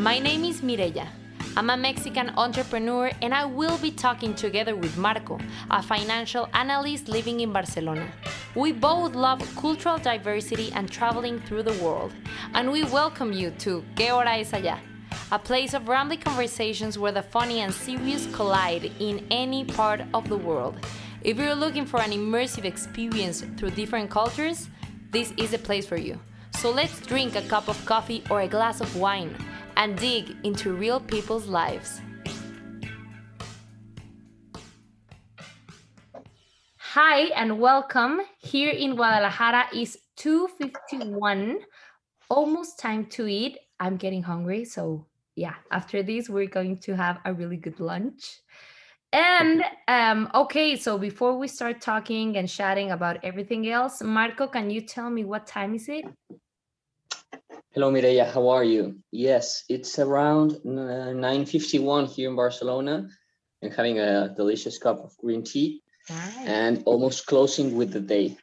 My name is Mireya. I'm a Mexican entrepreneur and I will be talking together with Marco, a financial analyst living in Barcelona. We both love cultural diversity and traveling through the world, and we welcome you to Que Hora Es Allá, a place of rambling conversations where the funny and serious collide in any part of the world. If you're looking for an immersive experience through different cultures, this is the place for you. So let's drink a cup of coffee or a glass of wine and dig into real people's lives. Hi and welcome. Here in Guadalajara is 2:51. Almost time to eat. I'm getting hungry, so yeah, after this we're going to have a really good lunch. And um okay, so before we start talking and chatting about everything else, Marco, can you tell me what time is it? Hello, Mireya. How are you? Yes, it's around uh, 9:51 here in Barcelona. I'm having a delicious cup of green tea Nice. and almost closing with the day.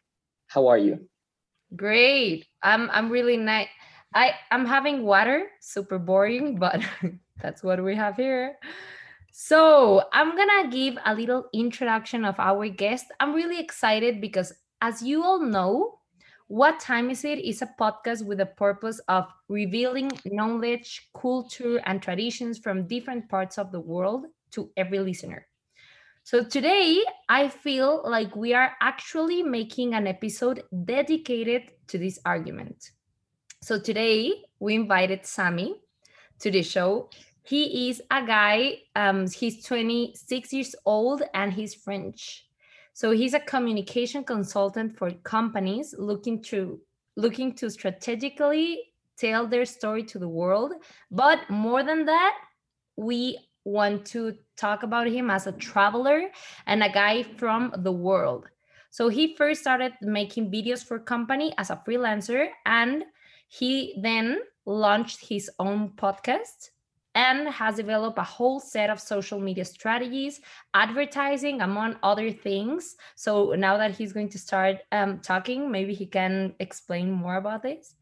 How are you? Great. I'm I'm really nice. I I'm having water, super boring, but that's what we have here. So, I'm going to give a little introduction of our guest. I'm really excited because as you all know, What Time Is It is a podcast with the purpose of revealing knowledge, culture, and traditions from different parts of the world to every listener. So today, I feel like we are actually making an episode dedicated to this argument. So today, we invited Sammy to the show. He is a guy, um, he's 26 years old and he's French. So he's a communication consultant for companies looking to looking to strategically tell their story to the world. But more than that, we want to talk about him as a traveler and a guy from the world. So he first started making videos for company as a freelancer and he then launched his own podcast and has developed a whole set of social media strategies, advertising, among other things. So now that he's going to start um, talking, maybe he can explain more about this.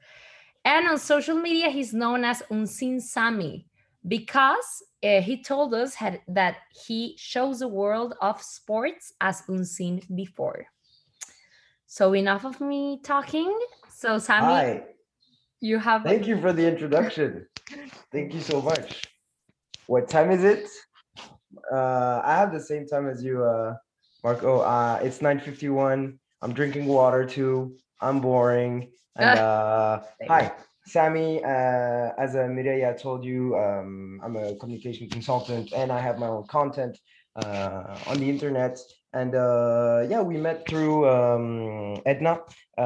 And on social media, he's known as Unseen Sami because uh, he told us had, that he shows the world of sports as unseen before. So enough of me talking. So Sami, Hi, you have thank you for the introduction. Thank you so much. What time is it? Uh, I have the same time as you, uh, Marco. Uh, it's 9:51. I'm drinking water too. I'm boring. And uh, hi, Sammy. Uh, as uh, Mireya told you, um, I'm a communication consultant and I have my own content uh, on the internet. And uh, yeah, we met through um, Edna, uh,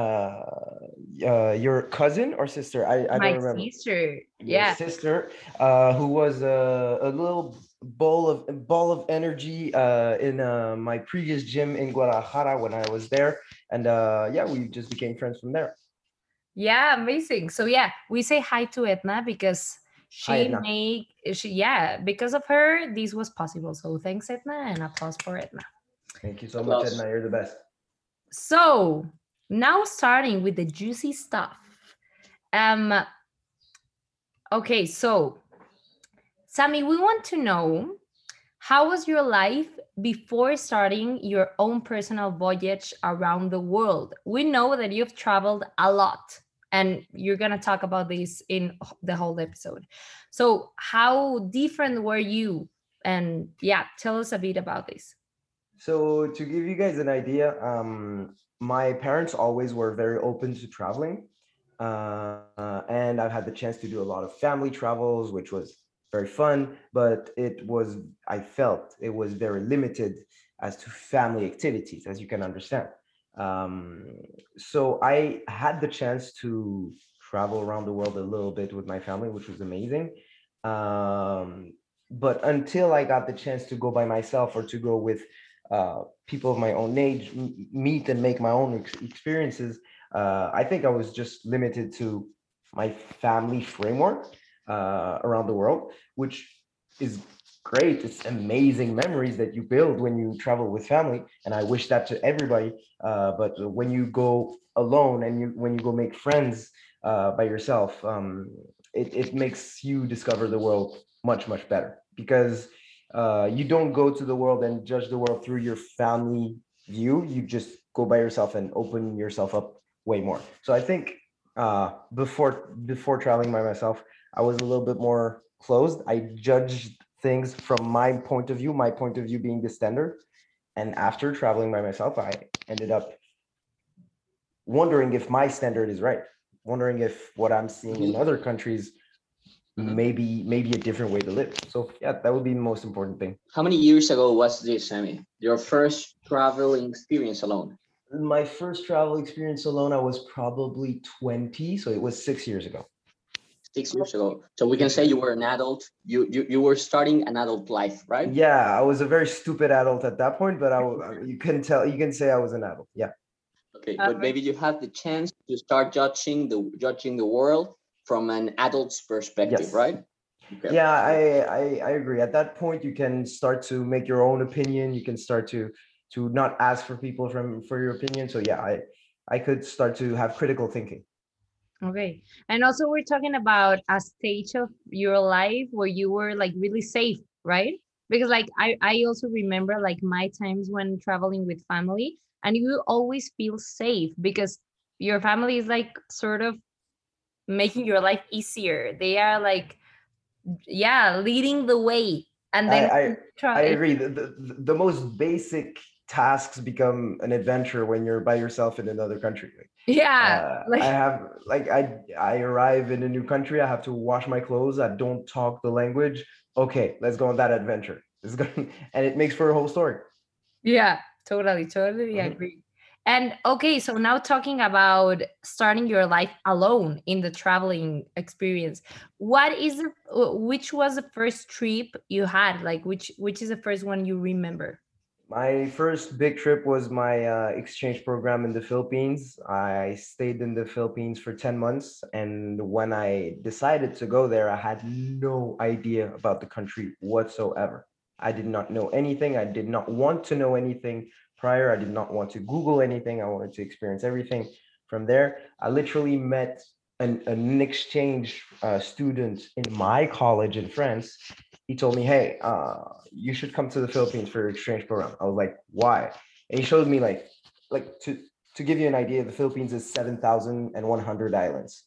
uh, your cousin or sister. I, I my don't remember sister. your Yeah. sister, uh, who was a, a little ball of ball of energy uh, in uh, my previous gym in Guadalajara when I was there, and uh, yeah, we just became friends from there. Yeah, amazing. So yeah, we say hi to Edna because she Hi, Edna. make she yeah, because of her this was possible. So thanks Edna and applause for Edna. Thank you so much, Applause. Edna. You're the best. So now starting with the juicy stuff. Um okay, so Sammy, we want to know how was your life before starting your own personal voyage around the world? We know that you've traveled a lot and you're going to talk about this in the whole episode. So, how different were you? And yeah, tell us a bit about this. So to give you guys an idea, um, my parents always were very open to traveling, uh, and I've had the chance to do a lot of family travels, which was very fun. But it was, I felt it was very limited as to family activities, as you can understand. Um, so I had the chance to travel around the world a little bit with my family, which was amazing. Um, but until I got the chance to go by myself or to go with uh, people of my own age meet and make my own ex- experiences uh, i think i was just limited to my family framework uh, around the world which is great. It's amazing memories that you build when you travel with family and i wish that to everybody uh, but when you go alone and you when you go make friends uh, by yourself um, it, it makes you discover the world much much better. Because uh, you don't go to the world and judge the world through your family view. You just go by yourself and open yourself up way more. So I think uh, before before traveling by myself, I was a little bit more closed. I judged things from my point of view, my point of view being the standard. And after traveling by myself, I ended up wondering if my standard is right, wondering if what I'm seeing in other countries Mhm. maybe maybe a different way to live. So yeah, that would be the most important thing. How many years ago was this, Sammy? Your first traveling experience alone? My first travel experience alone, I was probably 20, so it was six years ago. Six years ago. So we can say you were an adult. You you, you were starting an adult life, right? Yeah, I was a very stupid adult at that point, but I you can tell you can say I was an adult. Yeah. Okay, but maybe you had the chance to start judging the judging the world from an adult's perspective, Yes. right? Okay. Yeah, I, I I agree. At that point, you can start to make your own opinion. You can start to to not ask for people from for your opinion. So yeah, I I could start to have critical thinking. Okay. And also we're talking about a stage of your life where you were like really safe, right? Because like I, I also remember like my times when traveling with family and you always feel safe because your family is like sort of making your life easier. They are like yeah, leading the way. And then I, I agree. The, the the most basic tasks become an adventure when you're by yourself in another country. Like, yeah. uh, like- I have like I I arrive in a new country. I have to wash my clothes. I don't talk the language. Okay, let's go on that adventure. It's going and it makes for a whole story. Yeah, totally, totally Mhm. agree. And okay, so now talking about starting your life alone in the traveling experience, what is the which was the first trip you had? Like which which is the first one you remember? My first big trip was my uh, exchange program in the Philippines. I stayed in the Philippines for 10 months. And when I decided to go there, I had no idea about the country whatsoever. I did not know anything. I did not want to know anything prior. I did not want to Google anything. I wanted to experience everything from there. I literally met an, an exchange uh, student in my college in France he told me, "Hey, uh, you should come to the Philippines for your exchange program." I was like, "Why?" And he showed me like, like to to give you an idea, the Philippines is seven thousand and one hundred islands.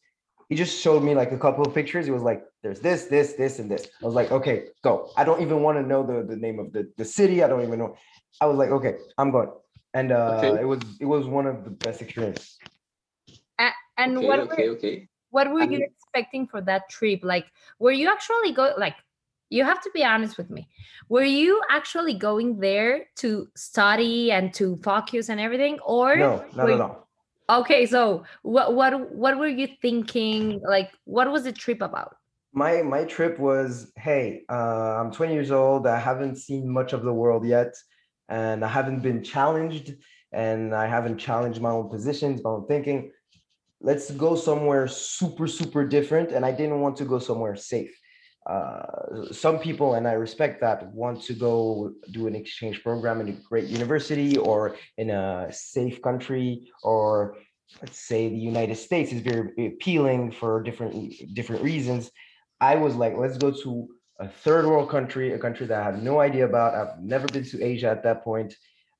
He just showed me like a couple of pictures. He was like, "There's this, this, this, and this." I was like, "Okay, go." I don't even want to know the the name of the the city. I don't even know. I was like, "Okay, I'm going." And uh, Okay. it was it was one of the best experiences. And okay, what okay, were okay. what were And- you expecting for that trip? Like were you actually go like you have to be honest with me. Were you actually going there to study and to focus and everything or No, not were at all. Okay, so what what what were you thinking? Like, what was the trip about? my my trip was hey uh, i'm 20 years old i haven't seen much of the world yet and i haven't been challenged and i haven't challenged my own positions my own thinking. Let's go somewhere super super different and i didn't want to go somewhere safe. Uh, some people and i respect that want to go do an exchange program in a great university or in a safe country or let's say the united states is very appealing for different different reasons. I was like, let's go to a third world country, a country that I have no idea about. I've never been to Asia at that point.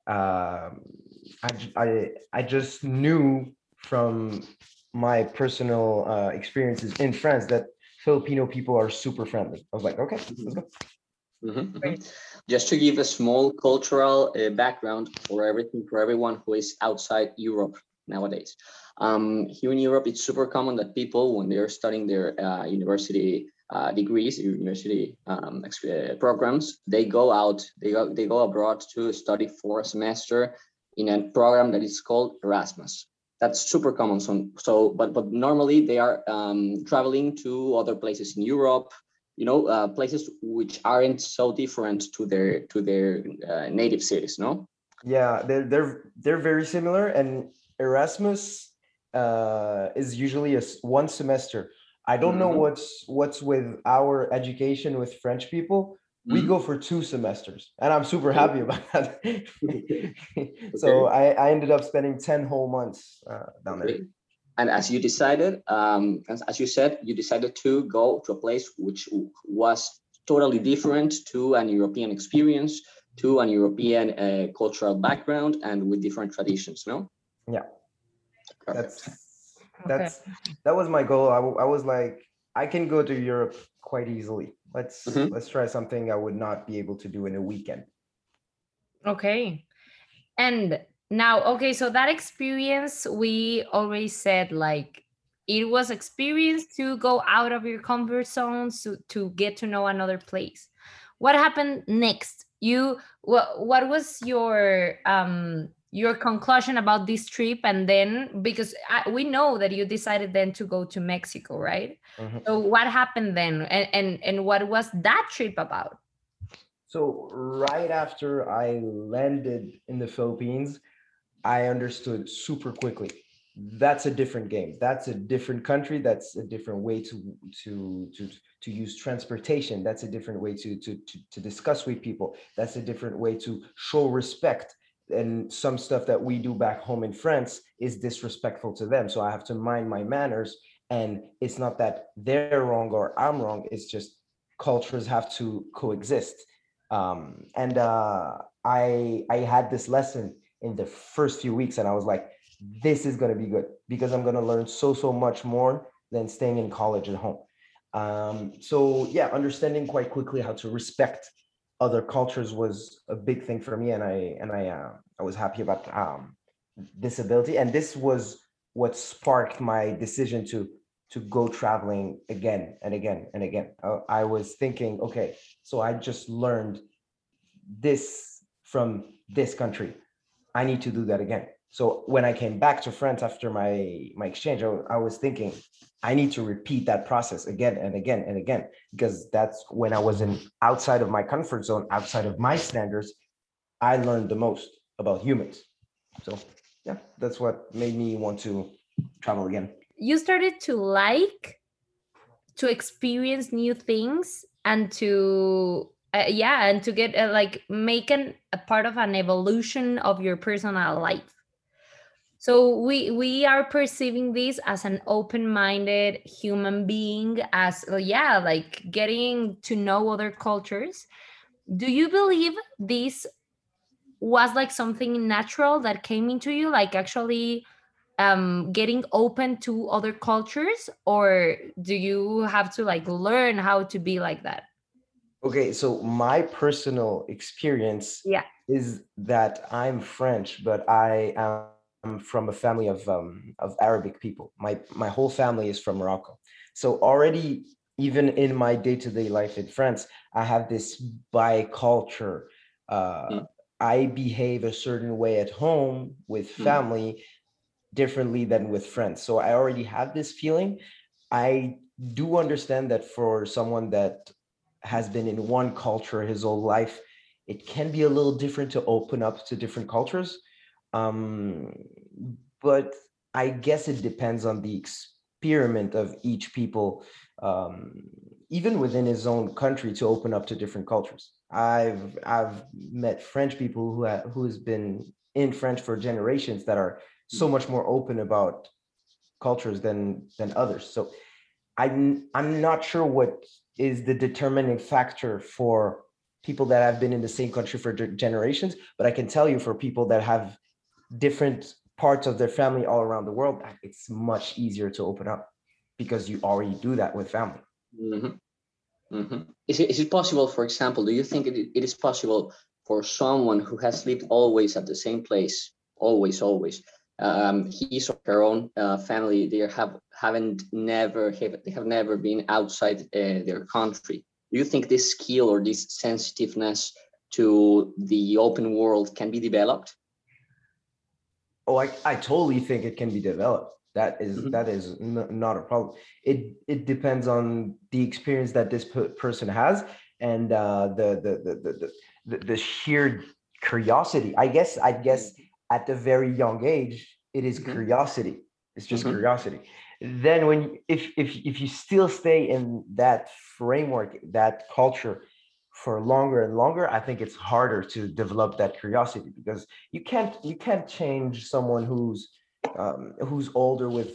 Um, I, j- I, I just knew from my personal uh, experiences in France that Filipino people are super friendly. I was like, okay, let's go. Mhm, mhm. Right. Just to give a small cultural uh, background for everything for everyone who is outside Europe nowadays. Um, here in Europe, it's super common that people, when they are studying their uh, university uh, degrees, university um, uh, programs, they go out, they go, they go abroad to study for a semester in a program that is called Erasmus. That's super common. So, so but but normally they are um, traveling to other places in Europe, you know uh, places which aren't so different to their to their uh, native cities no Yeah, they're they're they're very similar, and Erasmus uh, is usually a one semester. I don't know Mhm. what's what's with our education with French people. We Mhm. go for two semesters, and I'm super happy about that. so I, I ended up spending ten whole months uh, down there. and as you decided, um, as, as you said, you decided to go to a place which was totally different to an European experience, to an European uh, cultural background, and with different traditions. No. Yeah. Perfect. That's that's okay. that was my goal. I, I was like, I can go to Europe quite easily. Let's mm-hmm. let's try something I would not be able to do in a weekend. Okay. And now, okay, so that experience, we already said like it was experience to go out of your comfort zones to, to get to know another place. What happened next? You what what was your um your conclusion about this trip and then because I, we know that you decided then to go to mexico right? Mm-hmm. so what happened then? And, and and what was that trip about? So right after i landed in the philippines i understood super quickly that's a different game that's a different country that's a different way to to to to use transportation that's a different way to to to, to discuss with people that's a different way to show respect and some stuff that we do back home in France is disrespectful to them. So I have to mind my manners. And it's not that they're wrong or I'm wrong. It's just cultures have to coexist. Um, and uh, I I had this lesson in the first few weeks, and I was like, this is gonna be good because I'm gonna learn so so much more than staying in college at home. Um, so yeah, understanding quite quickly how to respect other cultures was a big thing for me, and I and I uh, I was happy about um, this ability, and this was what sparked my decision to to go traveling again and again and again. Uh, I was thinking, okay, so I just learned this from this country. I need to do that again. So when I came back to France after my my exchange, I, I, was thinking I need to repeat that process again and again and again because that's when I was in outside of my comfort zone, outside of my standards, I learned the most about humans. So yeah, that's what made me want to travel again. You started to like to experience new things and to uh, yeah and to get uh, like make an, a part of an evolution of your personal life so we we are perceiving this as an open-minded human being as uh, yeah like getting to know other cultures. Do you believe this was like something natural that came into you like actually um getting open to other cultures? Or do you have to like learn how to be like that? Okay so my personal experience yeah. is that i'm french but i am I'm from a family of um, of Arabic people. My my whole family is from Morocco. So already, even in my day to day life in France, I have this biculture. Uh, mm. I behave a certain way at home with hmm. family mm. differently than with friends. So I already have this feeling. I do understand that for someone that has been in one culture his whole life, it can be a little different to open up to different cultures um, but I guess it depends on the experiment of each people, um, even within his own country, to open up to different cultures. I've I've met French people who have who has been in French for generations that are so much more open about cultures than than others. So I'm I'm not sure what is the determining factor for people that have been in the same country for generations, but I can tell you for people that have different parts of their family all around the world, it's much easier to open up because you already do that with family. Mm-hmm. Mm-hmm. Is, it, is it possible, for example, do you think it, it is possible for someone who has lived always at the same place, always, always, um, his or her own uh, family, they have haven't never have, they have never been outside uh, their country. Do you think this skill or this sensitiveness to the open world can be developed? Oh I, I totally think it can be developed that is, mm-hmm. that is n- not a problem it it depends on the experience that this p- person has and uh, the, the, the the the the sheer curiosity i guess i guess at the very young age it is mm-hmm. curiosity it's just mm-hmm. curiosity then when if if if you still stay in that framework that culture for longer and longer i think it's harder to develop that curiosity because you can't you can't change someone who's um, who's older with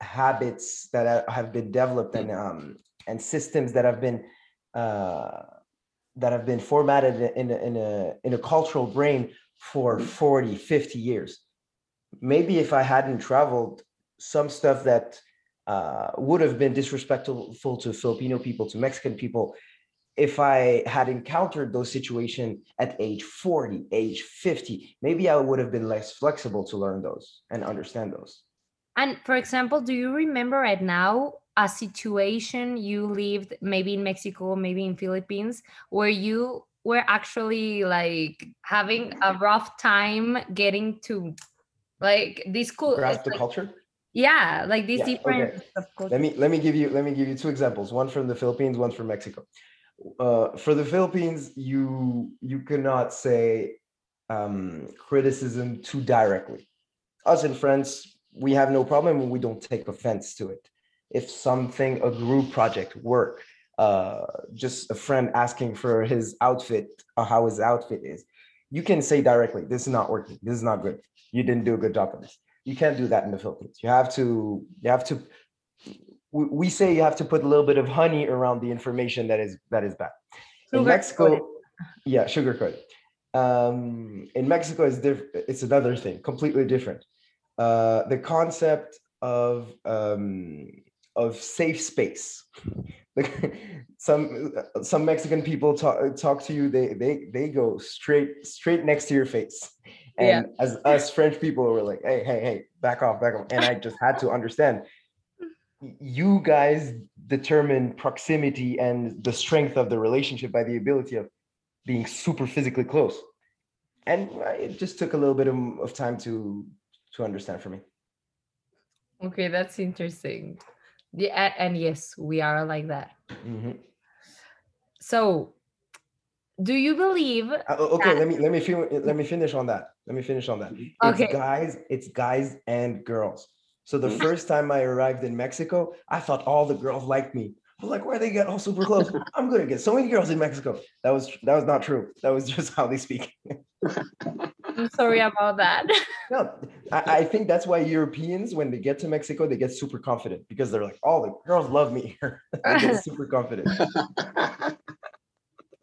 habits that have been developed and um, and systems that have been uh, that have been formatted in a, in a in a cultural brain for 40 50 years. Maybe if i hadn't traveled some stuff that uh, would have been disrespectful to filipino people to mexican people if i had encountered those situations at age 40 age 50 maybe i would have been less flexible to learn those and understand those. And for example, do you remember right now a situation you lived maybe in Mexico, maybe in Philippines, where you were actually like having a rough time getting to like this cool grasp the like- culture? Yeah, like these Yeah, different okay. let me let me give you let me give you two examples one from the philippines one from mexico uh, for the philippines you you cannot say um, criticism too directly. Us in france we have no problem we don't take offense to it. If something a group project work uh, just a friend asking for his outfit or how his outfit is you can say directly this is not working. This is not good. You didn't do a good job on this. You can't do that in the philippines. You have to you have to we, we say you have to put a little bit of honey around the information that is that is bad. In mexico coated. yeah sugarcoat um in mexico is different it's another thing completely different. Uh the concept of um of safe space. Like, some some mexican people talk talk to you they they they go straight straight next to your face. Yeah. and as us french people were like hey hey hey back off back off. And i just had to understand you guys determine proximity and the strength of the relationship by the ability of being super physically close and it just took a little bit of, of time to to understand for me Okay, that's interesting. Yeah, and yes, we are like that. Mhm. So, do you believe? Uh, okay let me let me fin- let me finish on that let me finish on that it's Okay. guys it's guys and girls so the Mhm. first time i arrived in mexico i thought all the girls liked me i'm like why they get all super close i'm gonna get so many girls in mexico that was that was not true that was just how they speak I'm sorry about that. No, I, I think that's why Europeans, when they get to Mexico, they get super confident because they're like, "Oh, the girls love me here." they get super confident.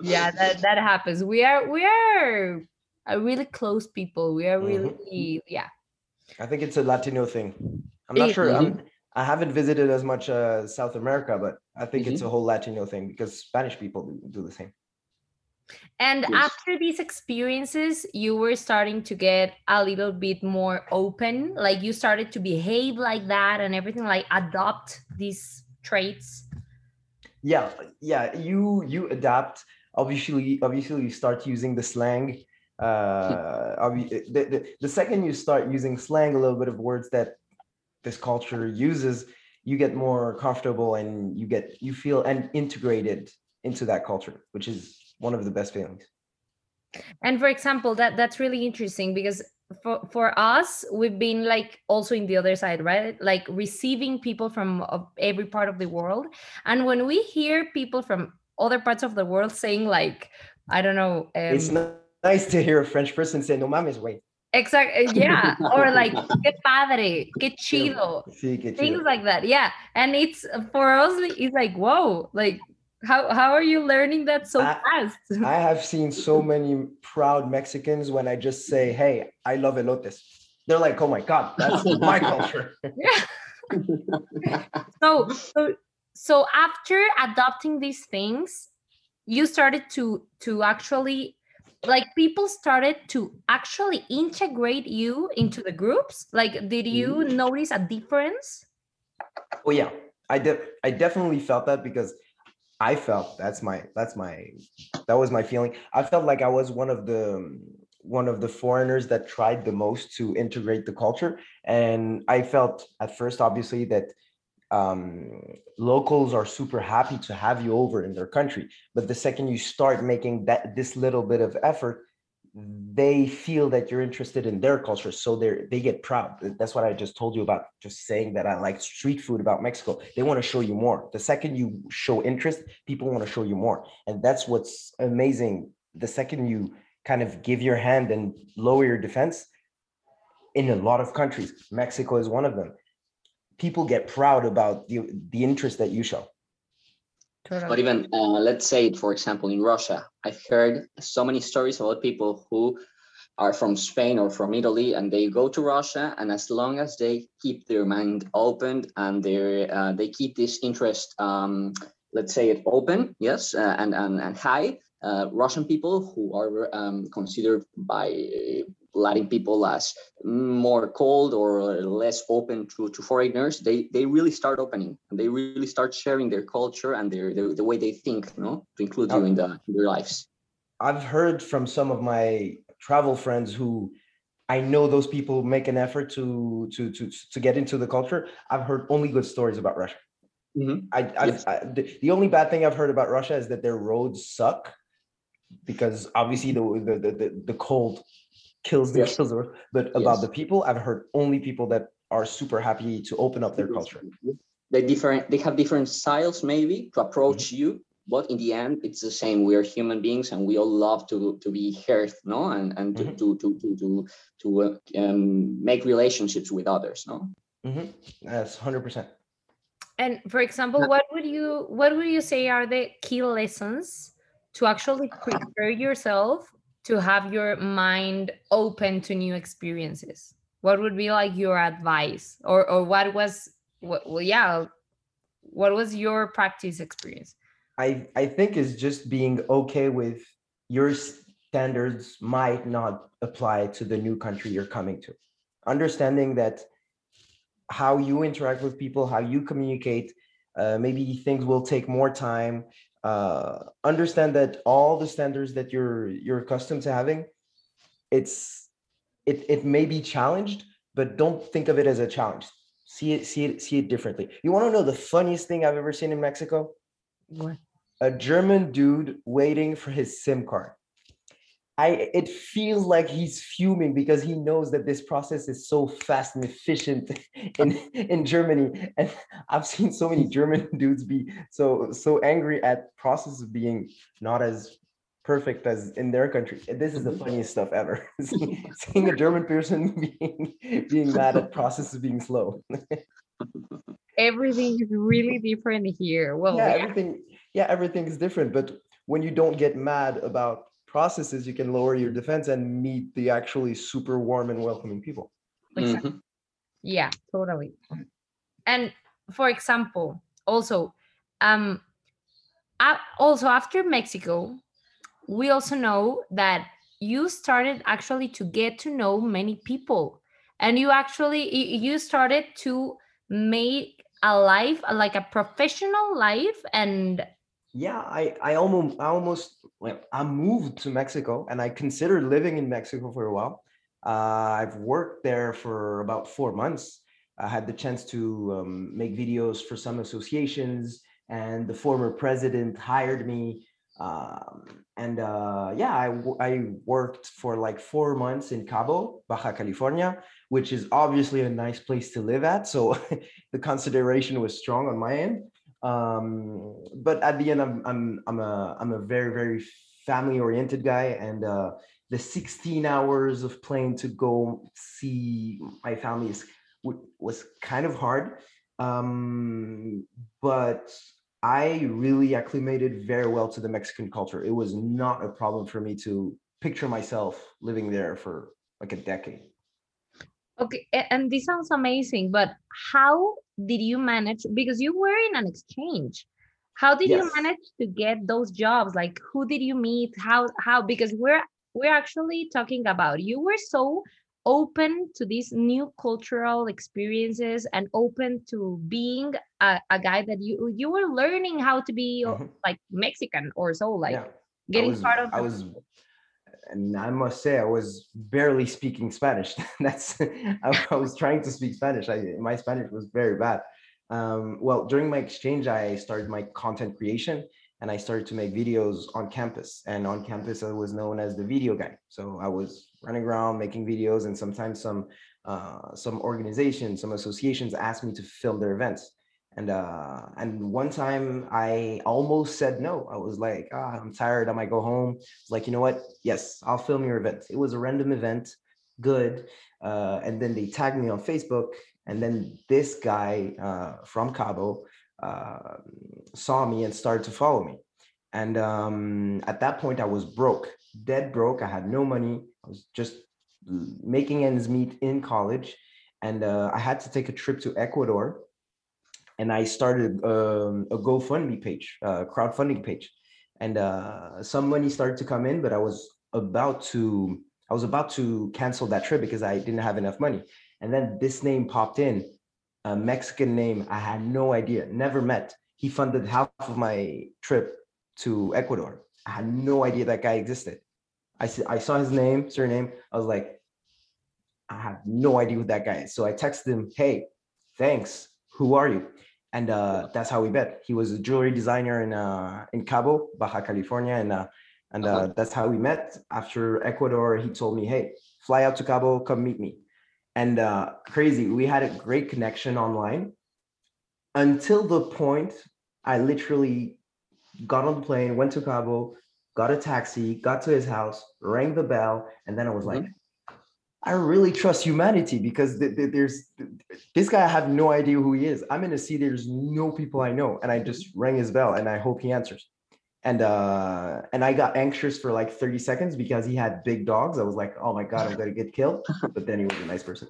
yeah, that that happens. We are we are a really close people. We are Mhm. really yeah. I think it's a Latino thing. I'm not sure. I'm, I haven't visited as much uh, South America, but I think Mm-hmm. it's a whole Latino thing because Spanish people do, the same. And Yes. after these experiences, you were starting to get a little bit more open. Like you started to behave like that and everything, like adopt these traits. Yeah, yeah. You you adapt. Obviously, obviously, you start using the slang. Uh, obvi- the, the, the second you start using slang, a little bit of words that this culture uses, you get more comfortable and you get you feel and integrated into that culture, which is one of the best feelings. And for example, that that's really interesting because for for us, we've been like also in the other side, right? Like receiving people from every part of the world, and when we hear people from other parts of the world saying like, I don't know, um, it's ni- nice to hear a French person say "No mames, güey." Exactly, eh, yeah, or like "qué padre," "qué chido," Sí, qué things like that. Yeah, and it's for us, it's like whoa, like how how are you learning that so I- fast? I have seen so many proud Mexicans when I just say, "Hey, I love elotes." They're like, "Oh my god, that's my culture." Yeah. so so so after adopting these things you started to to actually like people started to actually integrate you into the groups? Like did you mm-hmm. notice a difference? Oh yeah, I de- I definitely felt that because I felt that's my that's my that was my feeling. I felt like I was one of the one of the foreigners that tried the most to integrate the culture, and I felt at first obviously that um, locals are super happy to have you over in their country, but the second you start making that this little bit of effort, they feel that you're interested in their culture. So they they get proud. That's what i just told you about just saying that i like street food about mexico. They want to show you more. The second you show interest people want to show you more. And that's what's amazing. The second you kind of give your hand and lower your defense in a lot of countries mexico is one of them people get proud about the the interest that you show. Totally. But even uh, let's say, for example, in Russia, I've heard so many stories about people who are from Spain or from Italy, and they go to Russia, and as long as they keep their mind open and they uh, they keep this interest, um, let's say it open, yes, uh, and and and high, uh, Russian people who are um, considered by Latin people as more cold or less open to, to foreigners, they, they really start opening and they really start sharing their culture and their, their the way they think, you know, to include you in, the, in their lives. I've heard from some of my travel friends who I know those people make an effort to to to to get into the culture. I've heard only good stories about Russia. Mm-hmm. I, yes. I, the, the only bad thing I've heard about Russia is that their roads suck because obviously the the the, the cold kills the yes. kills the but yes. about the people i've heard only people that are super happy to open up their culture they different they have different styles maybe to approach mm-hmm. you but in the end it's the same we're human beings and we all love to to be heard no and and to mm-hmm. to to to to, to uh, um, make relationships with others no mm-hmm. that's 100% and for example what would you what would you say are the key lessons to actually prepare yourself to have your mind open to new experiences? What would be like your advice? Or or what was what, well yeah what was your practice experience? I i think is just being okay with your standards might not apply to the new country you're coming to. Understanding that how you interact with people how you communicate uh, maybe things will take more time uh, understand that all the standards that you're you're accustomed to having it's it it may be challenged but don't think of it as a challenge. See it see it see it differently. You want to know the funniest thing i've ever seen in mexico? What? A german dude waiting for his sim card I it feels like he's fuming because he knows that this process is so fast and efficient in in Germany. And I've seen so many German dudes be so so angry at processes being not as perfect as in their country. This is the mm-hmm. funniest stuff ever. Seeing a German person being being mad at processes being slow. everything is really different here. Well, yeah, yeah, everything yeah, everything is different. But when you don't get mad about processes, you can lower your defense and meet the actually super warm and welcoming people. Mm-hmm. Yeah, totally. And for example, also, um, also after Mexico, we also know that you started actually to get to know many people, and you actually you started to make a life like a professional life and yeah i i almost i almost i moved to mexico and i considered living in mexico for a while. Uh, i've worked there for about four months. I had the chance to um, make videos for some associations and the former president hired me. Um, and uh, yeah I, I worked for like four months in cabo baja california which is obviously a nice place to live at so the consideration was strong on my end um but at the end i'm i'm i'm a i'm a very very family oriented guy and uh the 16 hours of plane to go see my family is, was kind of hard. Um but i really acclimated very well to the mexican culture. It was not a problem for me to picture myself living there for like a decade. Okay and this sounds amazing but how did you manage because you were in an exchange how did yes. you manage to get those jobs like who did you meet how how because we're we're actually talking about you were so open to these new cultural experiences and open to being a, a guy that you you were learning how to be mm-hmm. like mexican or so like yeah. getting was, part of i was and I must say I was barely speaking Spanish. That's I, was trying to speak Spanish. I, my Spanish was very bad. Um, well, during my exchange, I started my content creation and I started to make videos on campus. And on campus, I was known as the video guy. So I was running around making videos, and sometimes some uh, some organizations, some associations asked me to film their events and uh and one time i almost said no i was like ah, i'm tired i might go home like you know what yes i'll film your event it was a random event good. Uh, and then they tagged me on Facebook. And then this guy uh, from Cabo uh, saw me and started to follow me. And um, at that point, I was broke, dead broke. I had no money. I was just making ends meet in college. And uh, I had to take a trip to Ecuador. And I started um, a GoFundMe page, a crowdfunding page. And uh, some money started to come in, but I was about to I was about to cancel that trip because I didn't have enough money. And then this name popped in, a Mexican name I had no idea, never met. He funded half of my trip to Ecuador. I had no idea that guy existed. I, I saw his name, surname. I was like, I have no idea who that guy is. So I texted him, hey, thanks. Who are you? And uh, that's how we met. He was a jewelry designer in uh, in Cabo, Baja California, and uh, and uh, uh-huh. that's how we met. After Ecuador, he told me, hey, fly out to Cabo, come meet me. And uh, crazy, we had a great connection online until the point I literally got on the plane, went to Cabo, got a taxi, got to his house, rang the bell, and then I was like, mm-hmm. I really trust humanity because th- th- there's this guy. I have no idea who he is. I'm in a sea. There's no people I know, and I just rang his bell, and I hope he answers. And uh, and I got anxious for like 30 seconds because he had big dogs. I was like, oh my god, I'm gonna get killed. But then he was a nice person.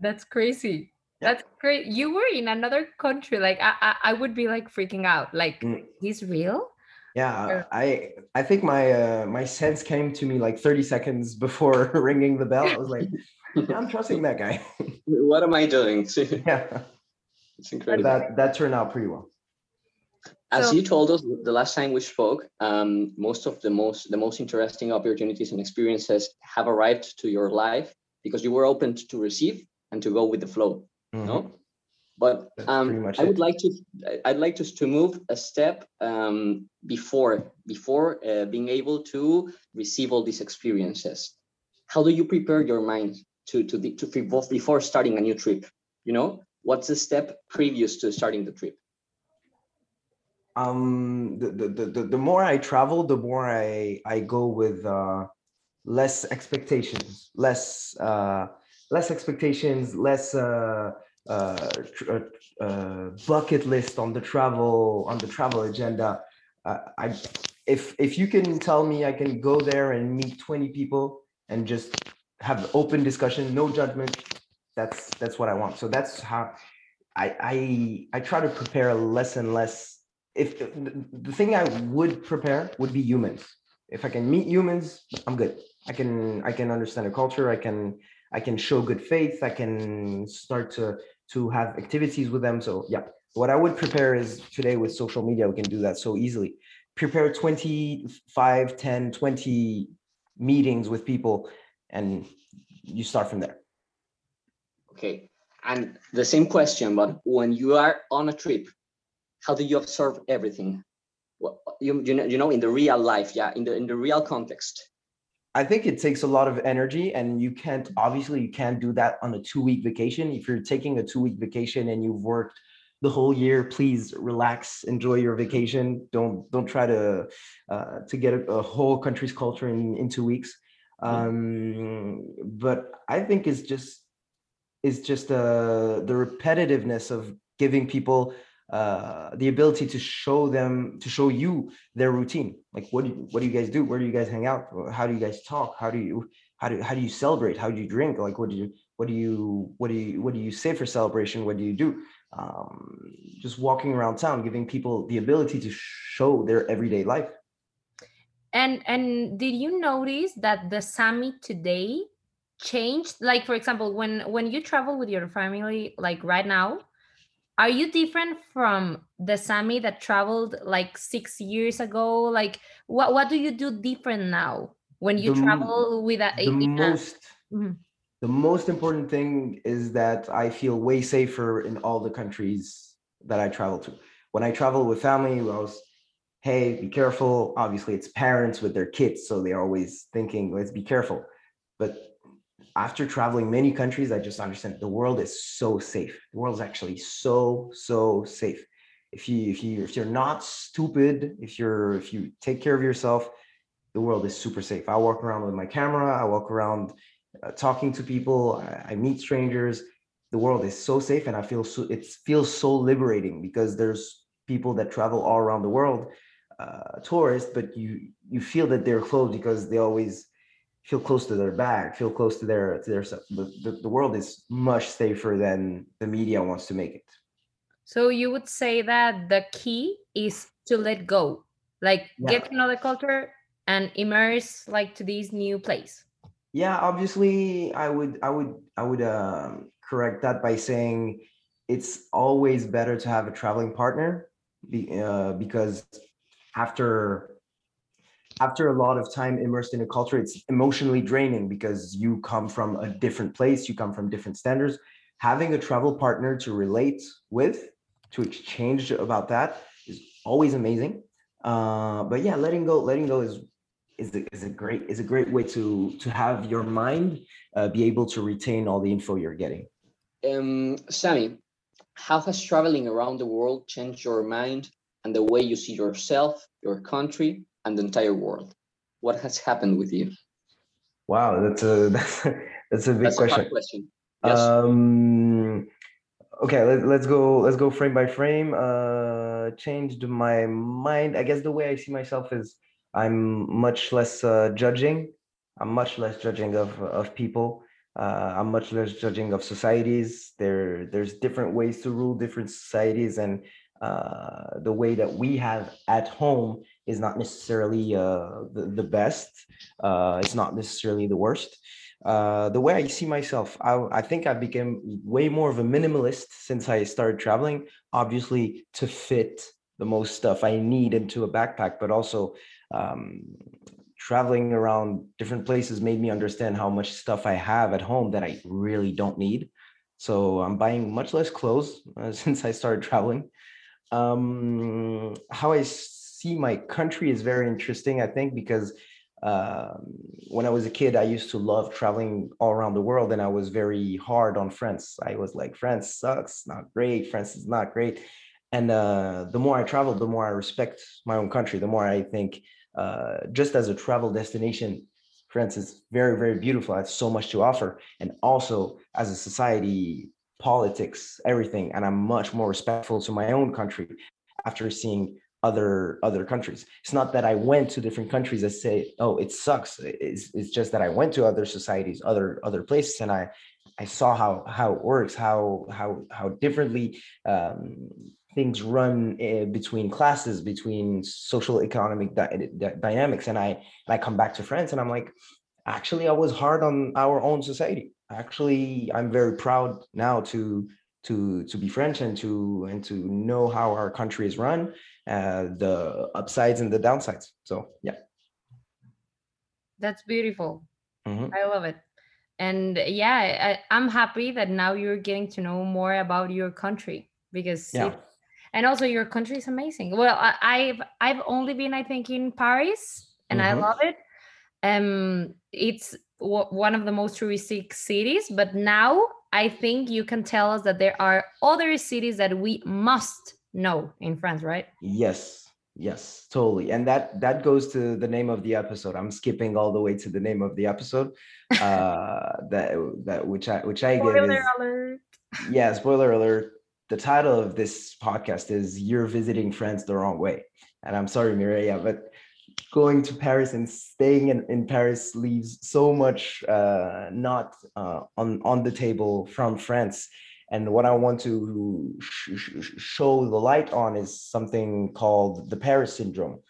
That's crazy. That's great. You were in another country. Like I, I, I would be like freaking out. Like mm. he's real. Yeah, I I think my uh, my sense came to me like 30 seconds before ringing the bell. I was like, yeah, I'm trusting that guy. what am I doing? yeah, it's incredible. That that turned out pretty well. As so, you told us the last time we spoke, um, most of the most the most interesting opportunities and experiences have arrived to your life because you were open to receive and to go with the flow mm-hmm. no but um, I would it. like to I'd like to, to move a step um, before before uh, being able to receive all these experiences. How do you prepare your mind to to the, to before starting a new trip? You know, what's the step previous to starting the trip? Um, the the the, the more I travel, the more I I go with uh, less expectations, less uh, less expectations, less. Uh, uh, uh, uh, bucket list on the travel on the travel agenda. Uh, I if if you can tell me I can go there and meet 20 people and just have open discussion, no judgment, that's that's what I want. So that's how I I I try to prepare less and less. If the thing I would prepare would be humans. If I can meet humans, I'm good. I can I can understand a culture. I can I can show good faith. I can start to to have activities with them. So yeah, what I would prepare is today with social media, we can do that so easily. Prepare 25, 10, 20 meetings with people and you start from there. Okay. And the same question, but when you are on a trip, how do you observe everything? Well, you, you know, you know, in the real life, yeah, in the in the real context. I think it takes a lot of energy, and you can't obviously you can't do that on a two week vacation. If you're taking a two week vacation and you've worked the whole year, please relax, enjoy your vacation. Don't don't try to uh, to get a, a, whole country's culture in in two weeks. Um, but I think it's just it's just uh, the repetitiveness of giving people uh, the ability to show them to show you their routine. Like what do you, what do you guys do? Where do you guys hang out? How do you guys talk? How do you how do how do you celebrate? How do you drink? Like what do you what do you what do you what do you say for celebration? What do you do? Um, just walking around town giving people the ability to show their everyday life. And and did you notice that the Sami today changed? Like for example when when you travel with your family like right now are you different from the Sami that traveled like six years ago? Like, what what do you do different now when you the, travel with a? The most mm-hmm. the most important thing is that I feel way safer in all the countries that I travel to. When I travel with family, I was, hey, be careful. Obviously, it's parents with their kids, so they're always thinking, let's be careful. But after traveling many countries, I just understand the world is so safe. The world is actually so so safe. If you if you if you're not stupid, if you're if you take care of yourself, the world is super safe. I walk around with my camera. I walk around uh, talking to people. I, I meet strangers. The world is so safe, and I feel so. It feels so liberating because there's people that travel all around the world, uh, tourists, but you you feel that they're closed because they always feel close to their bag, feel close to their to their. The, the, world is much safer than the media wants to make it. So you would say that the key is to let go, like Yeah. get to know the culture and immerse like to this new place. Yeah, obviously, I would, I would, I would um, correct that by saying it's always better to have a traveling partner, be, uh, because after after a lot of time immersed in a culture, it's emotionally draining because you come from a different place, you come from different standards. Having a travel partner to relate with, to exchange about that, is always amazing. Uh, but yeah, letting go, letting go is is a, is a great is a great way to to have your mind uh, be able to retain all the info you're getting. Um, Samy, how has traveling around the world changed your mind and the way you see yourself, your country, and the entire world? What has happened with you? Wow, that's a that's a, that's a big That's a question. hard question. Yes. Um, okay, let, let's go. Let's go frame by frame. Uh, changed my mind. I guess the way I see myself is I'm much less uh, judging. I'm much less judging of of people. Uh, I'm much less judging of societies. There, there's different ways to rule different societies, and uh, the way that we have at home is not necessarily uh, the, the best. Uh, it's not necessarily the worst uh, the way I see myself, I, I think I became way more of a minimalist since I started traveling, obviously to fit the most stuff I need into a backpack, but also um, traveling around different places made me understand how much stuff I have at home that I really don't need. So I'm buying much less clothes uh, since I started traveling. Um, how I see my country is very interesting, I think, because um, when I was a kid, I used to love traveling all around the world, and I was very hard on France. I was like, France sucks, not great. France is not great. And uh, the more I travel, the more I respect my own country. The more I think, uh, just as a travel destination, France is very, very beautiful. It has so much to offer, and also as a society, politics, everything. And I'm much more respectful to my own country after seeing other other countries. It's not that I went to different countries and say, "Oh, it sucks." It's, it's just that I went to other societies, other other places, and I I saw how how it works, how how how differently um, things run uh, between classes, between social economic dy- dy- dynamics, and I and I come back to France, and I'm like, actually, I was hard on our own society. Actually, I'm very proud now to to to be French and to and to know how our country is run uh, the upsides and the downsides. So yeah. That's beautiful. Mhm. I love it. And yeah, I, I'm happy that now you're getting to know more about your country because Yeah. it- and also your country is amazing. Well, I, I've I've only been I think in Paris and I Mhm. love it. Um, it's w- one of the most touristic cities, but now I think you can tell us that there are other cities that we must know in France, right? Yes. Yes, totally. And that that goes to the name of the episode. I'm skipping all the way to the name of the episode. Uh that that which I which I give Spoiler is alert. yeah, spoiler alert. The title of this podcast is You're Visiting France the Wrong Way. And I'm sorry, Mireia, but going to Paris and staying in, in Paris leaves so much uh, not uh, on, on the table from France. And what I want to sh- sh- show the light on is something called the Paris syndrome.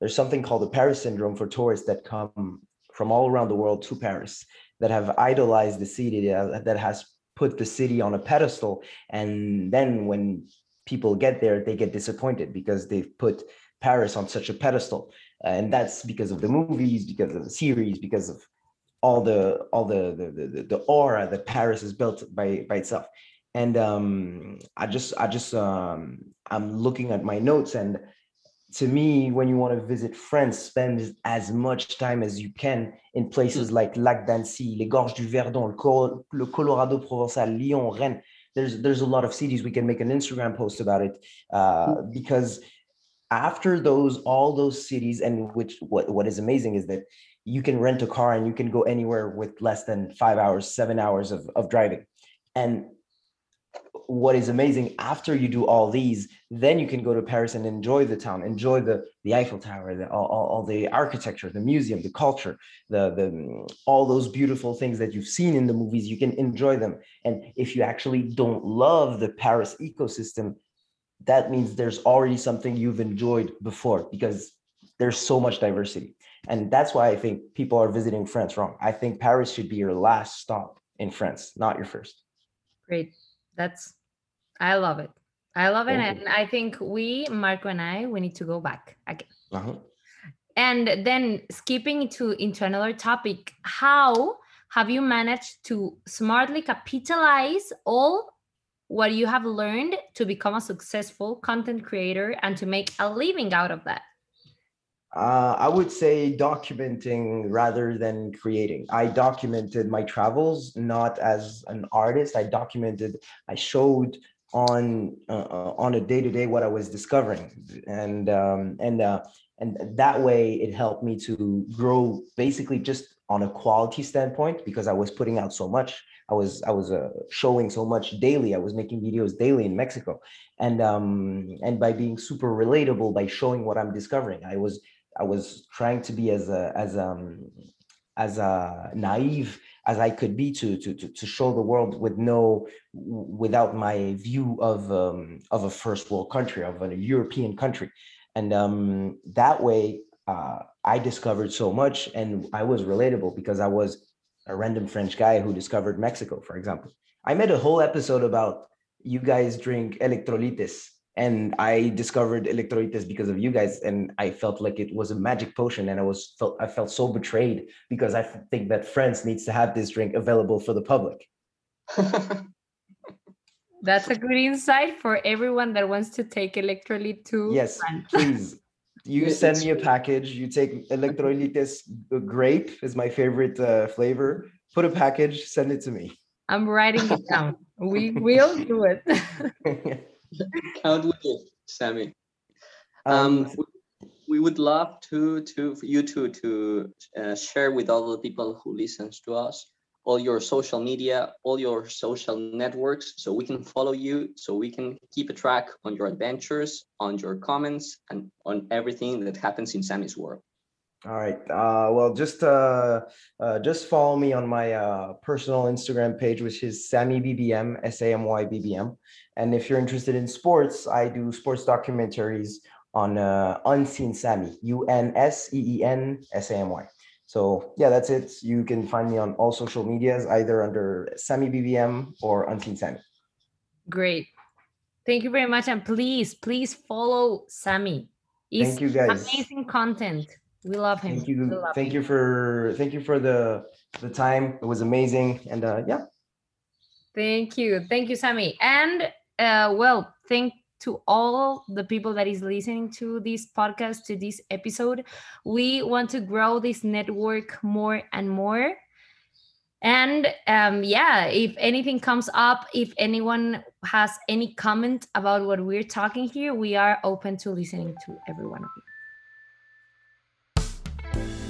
There's something called the Paris syndrome for tourists that come from all around the world to Paris that have idolized the city that, that has put the city on a pedestal. And then when people get there they get disappointed because they've put paris on such a pedestal. And that's because of the movies because of the series because of all the all the the, the, the aura that paris is built by by itself and um i just i just um i'm looking at my notes and to me, when you want to visit France, spend as much time as you can in places like Lac d'Annecy, les Gorges du Verdon, le, Colorado Provençal, Lyon, Rennes. There's there's a lot of cities we can make an Instagram post about it uh, because after those all those cities and which what what is amazing is that you can rent a car and you can go anywhere with less than five hours, seven hours of, of driving. And what is amazing after you do all these then you can go to paris and enjoy the town enjoy the the eiffel tower the, all, all, the architecture the museum the culture the the all those beautiful things that you've seen in the movies you can enjoy them. And if you actually don't love the paris ecosystem that means there's already something you've enjoyed before because there's so much diversity. And that's why i think people are visiting france wrong. I think paris should be your last stop in france not your first. Great. That's I love it. I love it. And I think we, Marco and I, we need to go back again. Uh-huh. And then skipping to into another topic, how have you managed to smartly capitalize all what you have learned to become a successful content creator and to make a living out of that? Uh, I would say documenting rather than creating. I documented my travels not as an artist. I documented, I showed on uh, uh, on a day to day what I was discovering, and um, and uh, and that way it helped me to grow basically just on a quality standpoint because I was putting out so much. I was I was uh, showing so much daily. I was making videos daily in Mexico, and um, and by being super relatable, by showing what I'm discovering, I was I was trying to be as a, as um as a naive as I could be to to to, to show the world with no without my view of um, of a first world country of a European country, and um, that way uh, I discovered so much and I was relatable because I was a random French guy who discovered Mexico, for example. I made a whole episode about you guys drink Electrolits and I discovered Electrolits because of you guys, and I felt like it was a magic potion, and I was felt I felt so betrayed because I think that France needs to have this drink available for the public. That's a good insight for everyone that wants to take electrolyte to Yes, France. please. You send me a package. You take Electrolits grape is my favorite uh, flavor. Put a package, send it to me. I'm writing it down. We will do it. Count with it, Samy. um, Um, w- we would love to to for you to to uh, share with all the people who listens to us all your social media, all your social networks, so we can follow you, so we can keep a track on your adventures, on your comments, and on everything that happens in Samy's world. All right. Uh, well, just uh, uh, just follow me on my uh, personal Instagram page, which is Samy BBM, S A M Y B B M. And if you're interested in sports, I do sports documentaries on uh, Unseen Samy, U N S E E N S A M Y. So yeah, that's it. You can find me on all social medias, either under Samy BBM or Unseen Samy. Great. Thank you very much. And please, please follow Samy. Thank you, guys. amazing content. We love him. Thank you. Thank him. you for thank you for the the time. It was amazing. And uh, yeah, Thank you. Thank you, Samy. And uh, well, thank to all the people that is listening to this podcast, to this episode. We want to grow this network more and more. And um, yeah, if anything comes up, if anyone has any comment about what we're talking here, we are open to listening to every one of you. Thank you.